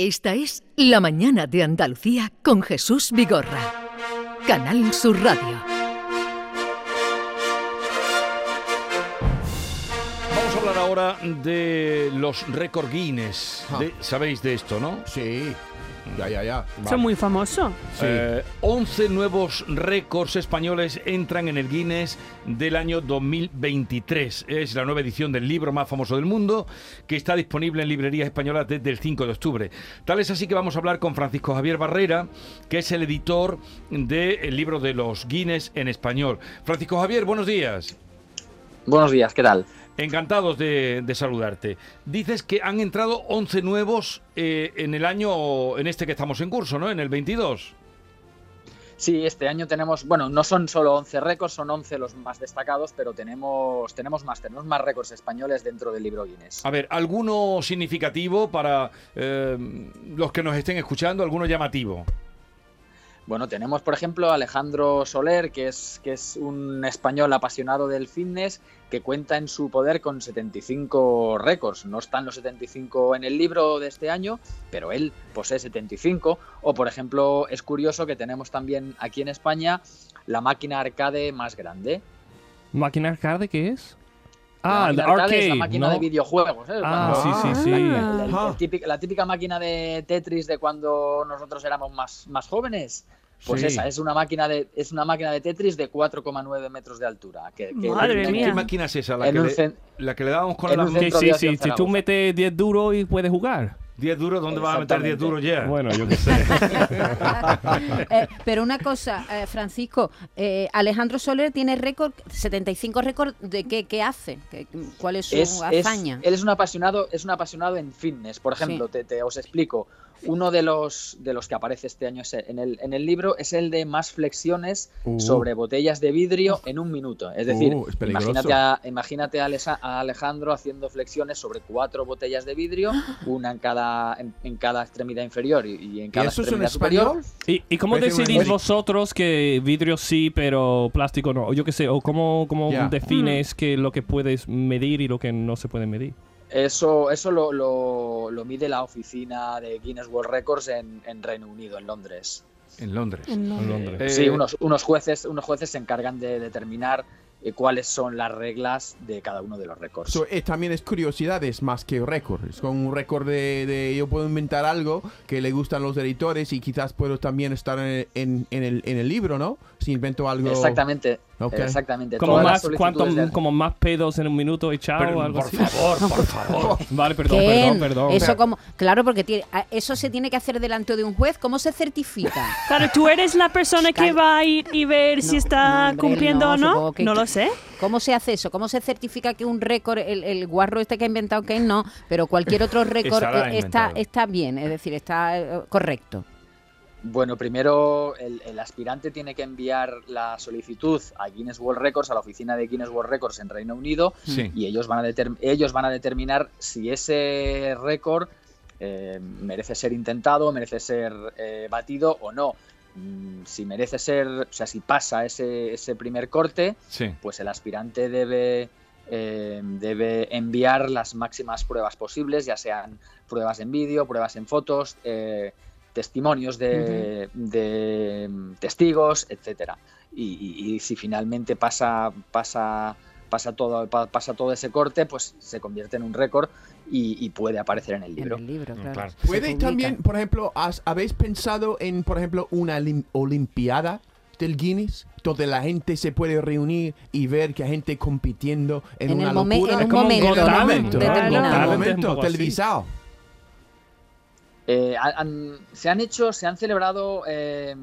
Esta es La Mañana de Andalucía con Jesús Vigorra. Canal Sur Radio. Vamos a hablar ahora de los récord Guinness. De- Sabéis de esto, ¿no? Sí, ya, ya, ya. Es muy famoso. Sí. Eh, 11 nuevos récords españoles entran en el Guinness del año 2023. Es la nueva edición del libro más famoso del mundo que está disponible en librerías españolas desde el 5 de octubre. Tal es así que vamos a hablar con Francisco Javier Barrera, que es el editor del libro de los Guinness en español. Francisco Javier, buenos días. Buenos días, ¿qué tal? Encantados de, de saludarte. Dices que han entrado 11 nuevos eh, en el año, en este que estamos en curso, ¿no? En el 22. Sí, este año tenemos, bueno, no son solo 11 récords, son 11 los más destacados, pero tenemos, tenemos más, tenemos más récords españoles dentro del libro Guinness. A ver, ¿alguno significativo para eh, los que nos estén escuchando? ¿Alguno llamativo? Bueno, tenemos, por ejemplo, a Alejandro Soler, que es, que es un español apasionado del fitness, que cuenta en su poder con 75 récords. No están los 75 en el libro de este año, pero él posee 75. O, por ejemplo, es curioso que tenemos también aquí en España la máquina arcade más grande. ¿Máquina arcade qué es? La Ah, el arcade es la máquina ¿no? de videojuegos. ¿eh? Ah, Cuando- sí, sí, sí. el- Ah. el típico- la típica máquina de Tetris de cuando nosotros éramos más, más jóvenes. Pues Sí. esa, es una máquina de es una máquina de Tetris de 4,9 metros de altura. Que, que- Madre ¿Qué, mía. qué máquina es esa? La que, un le, la que le dábamos con la Sí, sí, Si tú metes 10 duros y puedes jugar. 10 duros. ¿Dónde vas a meter 10 duros ya? Bueno, yo qué sé. Eh, pero una cosa, eh, Francisco, eh, Alejandro Soler tiene récord, 75 récord de qué, qué hace, ¿Qué- cuál es su es, es- hazaña. él es un apasionado, es un apasionado en fitness. Por ejemplo, Sí. te, te- os explico. Uno de los de los que aparece este año en el, en el libro es el de más flexiones Uh. sobre botellas de vidrio en un minuto. Es decir, Uh, es peligroso. imagínate, a, imagínate a, Alesa- a Alejandro haciendo flexiones sobre cuatro botellas de vidrio, una en cada en, en cada extremidad inferior y, y en ¿Y cada es en extremidad superior. ¿Y, y cómo decidís vosotros que vidrio sí, pero plástico no? O yo qué sé, o cómo, cómo defines que lo que puedes medir y lo que no se puede medir. Eso, eso lo, lo- lo mide la oficina de Guinness World Records en, en Reino Unido, en Londres. En Londres. En Londres. Eh, Sí, unos, unos jueces, unos jueces se encargan de determinar eh, cuáles son las reglas de cada uno de los récords. So, eh, también es curiosidades más que récords. Con un récord de, de- Yo puedo inventar algo que le gustan los editores y quizás puedo también estar en, en- en el, en el libro, ¿no? Si invento algo... Exactamente, Exactamente. Como más, solicitudes ¿cuánto, de- como más pedos en un minuto echado pero, o algo por así. favor, por favor. Vale, perdón, ¿Qué? perdón, perdón. Eso como, claro, porque tiene, eso se tiene que hacer delante de un juez. ¿Cómo se certifica? Claro, tú eres la persona que va a ir y ver si No, está hombre, cumpliendo no, o no. que- no lo sé. ¿Cómo se hace eso? ¿Cómo se certifica que un récord, el, el guarro este que ha inventado Kane no, pero cualquier otro récord está, está bien, es decir, está eh, correcto? Bueno, primero el, el aspirante tiene que enviar la solicitud a Guinness World Records, a la oficina de Guinness World Records en Reino Unido, Sí. y ellos van a, ellos van a determinar si ese récord eh, merece ser intentado, merece ser eh, batido o no. Mm, Si merece ser, o sea, si pasa ese, ese primer corte, Sí. pues el aspirante debe, eh, debe enviar las máximas pruebas posibles, ya sean pruebas en vídeo, pruebas en fotos, eh, testimonios de, de, mm, testigos, etcétera. Y, y- y si finalmente pasa, pasa, pasa, todo, pa- pasa todo ese corte, pues se convierte en un récord y, y puede aparecer en el libro. En el libro, Mm, claro. claro. Se ¿Puede publica. también, por ejemplo, has- habéis pensado en, por ejemplo, una lim- olimpiada del Guinness? Donde la gente se puede reunir y ver que hay gente compitiendo en, En una el momen- locura. en un momento, En un momento televisado. Eh, han- se han hecho, se han celebrado eh,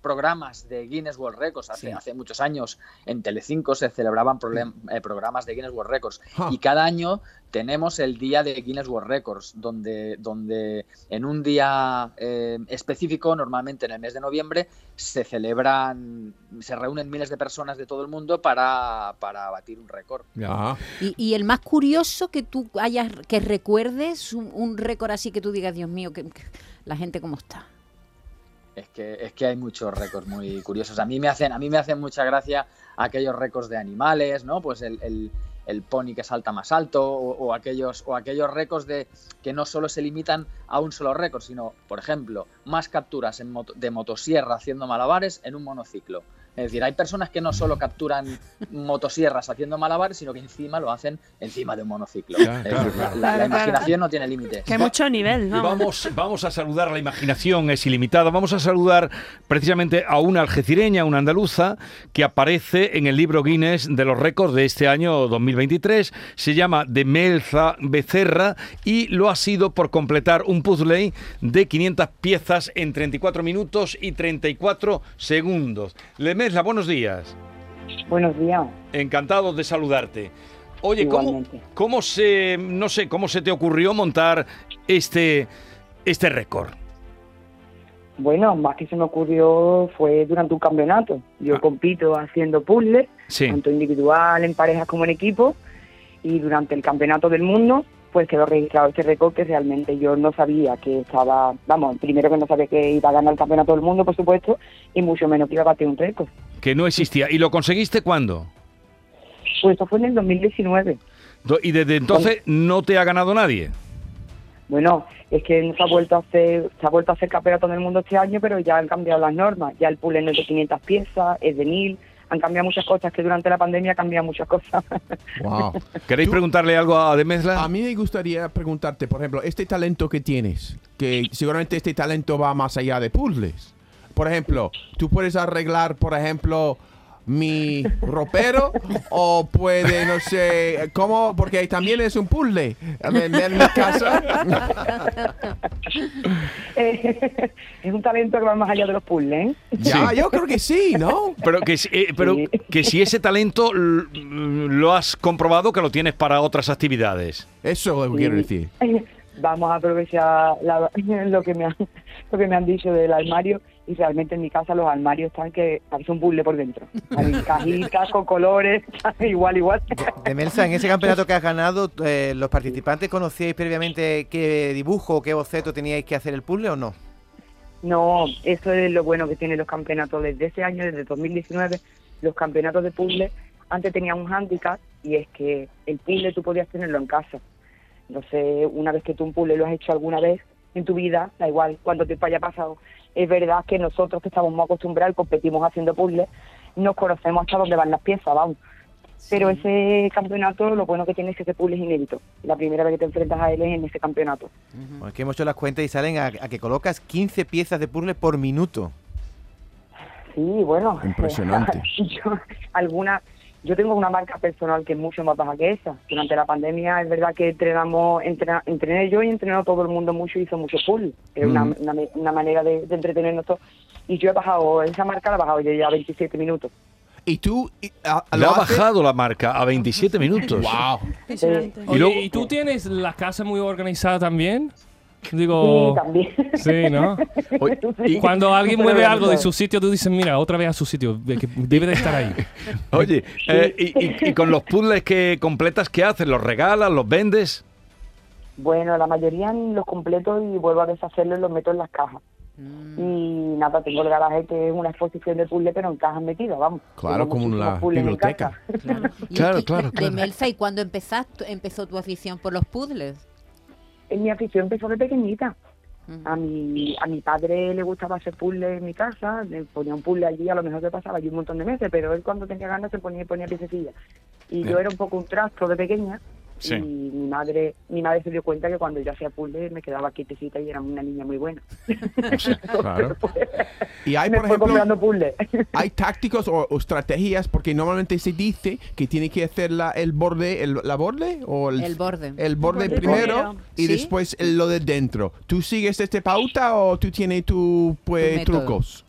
programas de Guinness World Records hace, Sí. hace muchos años. En Telecinco se celebraban problem- eh, programas de Guinness World Records. Y cada año tenemos el día de Guinness World Records, donde, donde en un día eh, específico, normalmente en el mes de noviembre, se celebran, se reúnen miles de personas de todo el mundo para, para batir un récord. Y, y el más curioso que tú hayas, que recuerdes, un, un récord así que tú digas, Dios mío, que, que la gente cómo está. Es que, es que hay muchos récords muy curiosos. A mí me hacen, a mí me hacen mucha gracia aquellos récords de animales, ¿no? Pues el, el- el pony que salta más alto o, aquellos, o aquellos récords de, que no solo se limitan a un solo récord, sino, por ejemplo, más capturas en moto- de motosierra haciendo malabares en un monociclo. Es decir, hay personas que no solo capturan motosierras haciendo malabares, sino que encima lo hacen encima de un monociclo. Claro, Es decir, claro, la- claro. la, la Claro, claro. imaginación no tiene límites. Que hay mucho nivel, Y ¿no? vamos, vamos a saludar, la imaginación es ilimitada. Vamos a saludar precisamente a una algecireña, una andaluza, que aparece en el libro Guinness de los récords de este año 2023. Se llama Demelza Becerra y lo ha sido por completar un puzzle de 500 piezas en 34 minutos y 34 segundos. Buenos días. Buenos días. Encantado de saludarte. Oye, ¿cómo, cómo se, no sé, cómo se te ocurrió montar este, este récord? Bueno, más que se me ocurrió fue durante un campeonato. Yo Ah. compito haciendo puzzles, Sí. tanto individual, en parejas como en equipo, y durante el campeonato del mundo, pues quedó registrado este récord que realmente yo no sabía que estaba, vamos, primero que no sabía que iba a ganar el campeonato del mundo, por supuesto, y mucho menos que iba a batir un récord. Que no existía. ¿Y lo conseguiste cuándo? Pues esto fue en el 2019. Do- Y desde entonces no te ha ganado nadie. Bueno, es que se ha vuelto a hacer, se ha vuelto a hacer campeonato del mundo este año, pero ya han cambiado las normas. Ya el pool no es de 500 piezas, es de 1000. Han cambiado muchas cosas, que durante la pandemia han cambiado muchas cosas. Wow. ¿Queréis Tú- preguntarle algo a Demezla? A mí me gustaría preguntarte, por ejemplo, este talento que tienes, que seguramente este talento va más allá de puzzles. Por ejemplo, tú puedes arreglar, por ejemplo, mi ropero o puede, no sé, ¿cómo? Porque también es un puzzle en, mi casa. Eh, es un talento que va más allá de los puzzles. ¿eh? Ya, yo creo que sí, ¿no? Pero, que, si- eh, pero Sí. que si ese talento l- lo has comprobado que lo tienes para otras actividades. Eso es lo que quiero decir. Vamos a aprovechar la- lo, que me han, lo que me han dicho del armario y realmente en mi casa los armarios están que parece un puzzle por dentro. Hay cajitas con colores, igual, igual. De Melsa, en ese campeonato que has ganado, eh, ¿los participantes conocíais previamente qué dibujo o qué boceto teníais que hacer el puzzle o no? No, eso es lo bueno que tienen los campeonatos desde ese año, desde 2019, los campeonatos de puzzle antes tenían un hándicap y es que el puzzle tú podías tenerlo en casa. Entonces, una vez que tú un puzzle lo has hecho alguna vez en tu vida, da igual cuánto tiempo haya pasado, es verdad que nosotros que estamos muy acostumbrados, competimos haciendo puzzles, nos conocemos hasta dónde van las piezas, vamos. Pero ese campeonato, lo bueno que tiene es que ese puzzle es inédito. La primera vez que te enfrentas a él es en ese campeonato. Es que hemos hecho las cuentas y salen a, a que colocas 15 piezas de puzzle por minuto. Sí, bueno. Impresionante. yo, alguna, yo tengo una marca personal que es mucho más baja que esa. Durante la pandemia es verdad que entrenamos, entrena- entrené yo y entrenó todo el mundo mucho y hizo mucho pool. Es una, Mm. una, una manera de, de entretenernos todos. Y yo he bajado, esa marca la he bajado yo ya 27 minutos. Y tú a- lo ha bajado la marca a 27 minutos. Wow. Oye, ¿y tú tienes la casa muy organizada también? Sí, Digo, también. sí, ¿no? Sí. Cuando alguien mueve algo de su sitio, tú dices, mira, otra vez a su sitio, que debe de estar ahí. Oye, eh, y, y- y con los puzzles que completas, ¿qué haces? ¿Los regalas? ¿Los vendes? Bueno, la mayoría los completo y vuelvo a deshacerlos y los meto en las cajas. Mm. Y nada, tengo el garaje que es una exposición de puzzle, pero en cajas metidas, vamos. Claro, como una puzzles biblioteca. Y- Claro, y- claro, De claro. Melza, ¿y cuándo empezaste, empezó tu afición por los puzzles? Mi afición empezó de pequeñita. A mi, a mi padre le gustaba hacer puzzles en mi casa, le ponía un puzzle allí, a lo mejor se pasaba allí un montón de meses, pero él cuando tenía ganas se ponía, ponía piececillas. Y yo era un poco un trasto de pequeña, Sí. y mi madre mi madre se dio cuenta que cuando yo hacía puzzles me quedaba quietecita y era una niña muy buena. Claro. Y hay, me por ejemplo, hay tácticos o, o estrategias porque normalmente se dice que tiene que hacer la, el borde, el, la borde o el, El borde. el borde borde primero primero. y ¿Sí? después el- lo de dentro. ¿Tú sigues este pauta o tú tienes tu, pues, Tu trucos?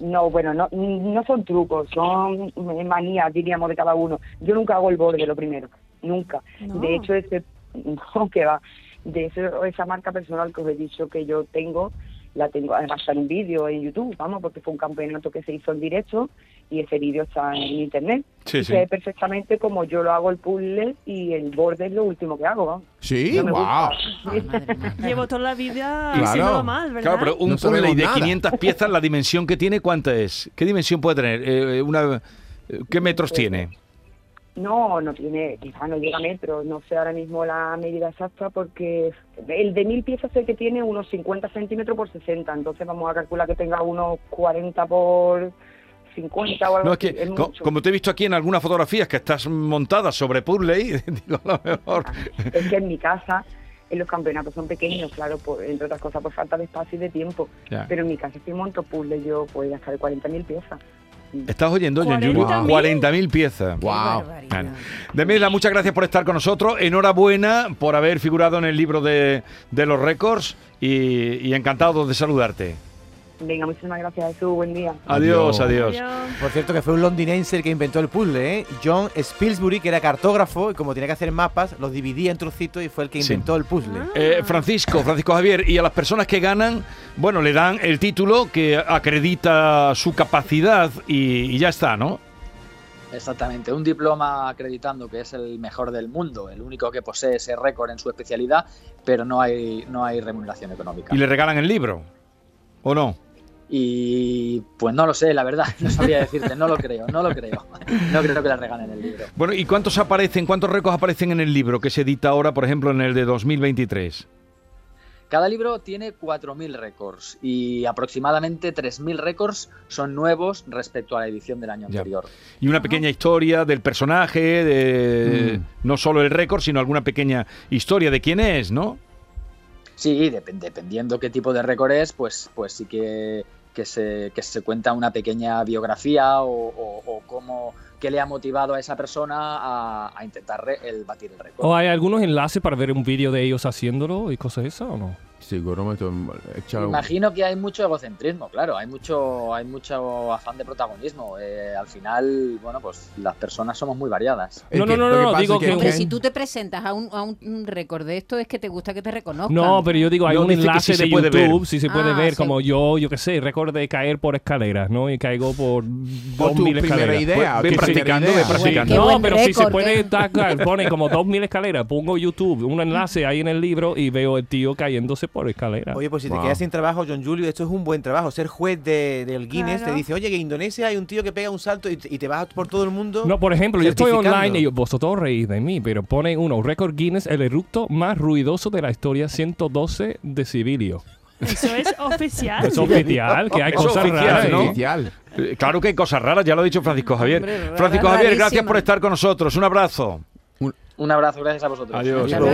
No, bueno, no, no son trucos, son manías, diríamos, de cada uno. Yo nunca hago el borde lo primero, nunca. No. De hecho, ese, no, que va, de eso, esa marca personal que os he dicho que yo tengo, la tengo, además está en un vídeo en YouTube, vamos, porque fue un campeonato que se hizo en directo y ese vídeo está en internet. Sí, sí. sé perfectamente como yo lo hago el puzzle y el borde es lo último que hago, vamos. Sí, No wow. mía. Llevo toda la vida Claro. haciéndolo mal, ¿verdad? Claro, pero un No puzzle de nada. 500 piezas, la dimensión que tiene, ¿cuánta es? ¿Qué dimensión puede tener? Eh, una, eh, ¿Qué metros tiene? No, no tiene, quizá no llega a metros, no sé ahora mismo la medida exacta porque el de mil piezas sé que tiene unos 50 centímetros por 60, entonces vamos a calcular que tenga unos 40 por 50 o algo No, es así. que, es co- mucho. como te he visto aquí en algunas fotografías que estás montada sobre puzzle digo, lo mejor. Es que en mi casa, en los campeonatos son pequeños, claro, por, entre otras cosas por falta de espacio y de tiempo. Ya. Pero en mi casa si monto puzzles yo puedo hasta de 40.000 piezas. ¿Estás oyendo, John 40.000. Julio? 40.000 piezas. Wow. Bueno. Muchas gracias por estar con nosotros. Enhorabuena por haber figurado en el libro de, de los récords y, y encantado de saludarte. Venga, muchísimas gracias, Jesús, buen día. Adiós, adiós. Adiós. Por cierto, que fue un londinense el que inventó el puzzle, ¿eh? John Spilsbury, que era cartógrafo y como tenía que hacer mapas, los dividía en trocitos y fue el que Sí. inventó el puzzle. Eh, Francisco, Francisco Javier, y a las personas que ganan, bueno, le dan el título que acredita su capacidad y, y ya está, ¿no? Exactamente, un diploma acreditando que es el mejor del mundo, el único que posee ese récord en su especialidad, pero no hay, no hay remuneración económica. Y le regalan el libro, ¿o no? Y pues no lo sé, la verdad, no sabría decirte, no lo creo, no lo creo. No creo que le regalen el libro. Bueno, ¿y cuántos aparecen, cuántos récords aparecen en el libro que se edita ahora, por ejemplo, en el de 2023? Cada libro tiene 4.000 récords y aproximadamente 3.000 récords son nuevos respecto a la edición del año Ya. anterior. Y una pequeña historia del personaje, de no solo el récord, sino alguna pequeña historia de quién es, ¿no? Sí, dep- dependiendo qué tipo de récord es, pues, pues sí que, que, se, que se cuenta una pequeña biografía o, cómo qué le ha motivado a esa persona a, a intentar re- el batir el récord. ¿O hay algunos enlaces para ver un vídeo de ellos haciéndolo y cosas esas o no? Un- Imagino que hay mucho egocentrismo, claro, hay mucho, hay mucho afán de protagonismo. Eh, al final, bueno, pues las personas somos muy variadas. No, no, no, no, digo que- si tú te presentas a un, a un- récord de esto es que te gusta que te reconozcan. No, pero yo digo, hay No, un enlace sí de. YouTube, si se puede Ah, ver, sí. como yo, yo qué sé, récord de caer por escaleras, ¿no? Y caigo por 2000 primera escaleras. idea. Primera practicando, idea. practicando. No, pero si se puede, ¿eh? tacar, pone como 2000 escaleras, pongo YouTube, un enlace ahí en el libro y veo el tío cayéndose por escaleras. Oye, pues si Wow. te quedas sin trabajo, John Julio, esto es un buen trabajo. Ser juez de- del Guinness Claro. te dice, oye, que en Indonesia hay un tío que pega un salto y, te- y te vas por todo el mundo. No, por ejemplo, yo estoy online y vosotros reís de mí, pero pone uno, récord Guinness, el eructo más ruidoso de la historia, 112 decibelios. Eso es oficial. Es oficial, que hay Eso cosas oficial, raras, ¿no? Eh, Claro que hay cosas raras, ya lo ha dicho Francisco Javier. Hombre, Francisco Javier, gracias por estar con nosotros. Un abrazo. Un abrazo, gracias a vosotros. Adiós. Luego.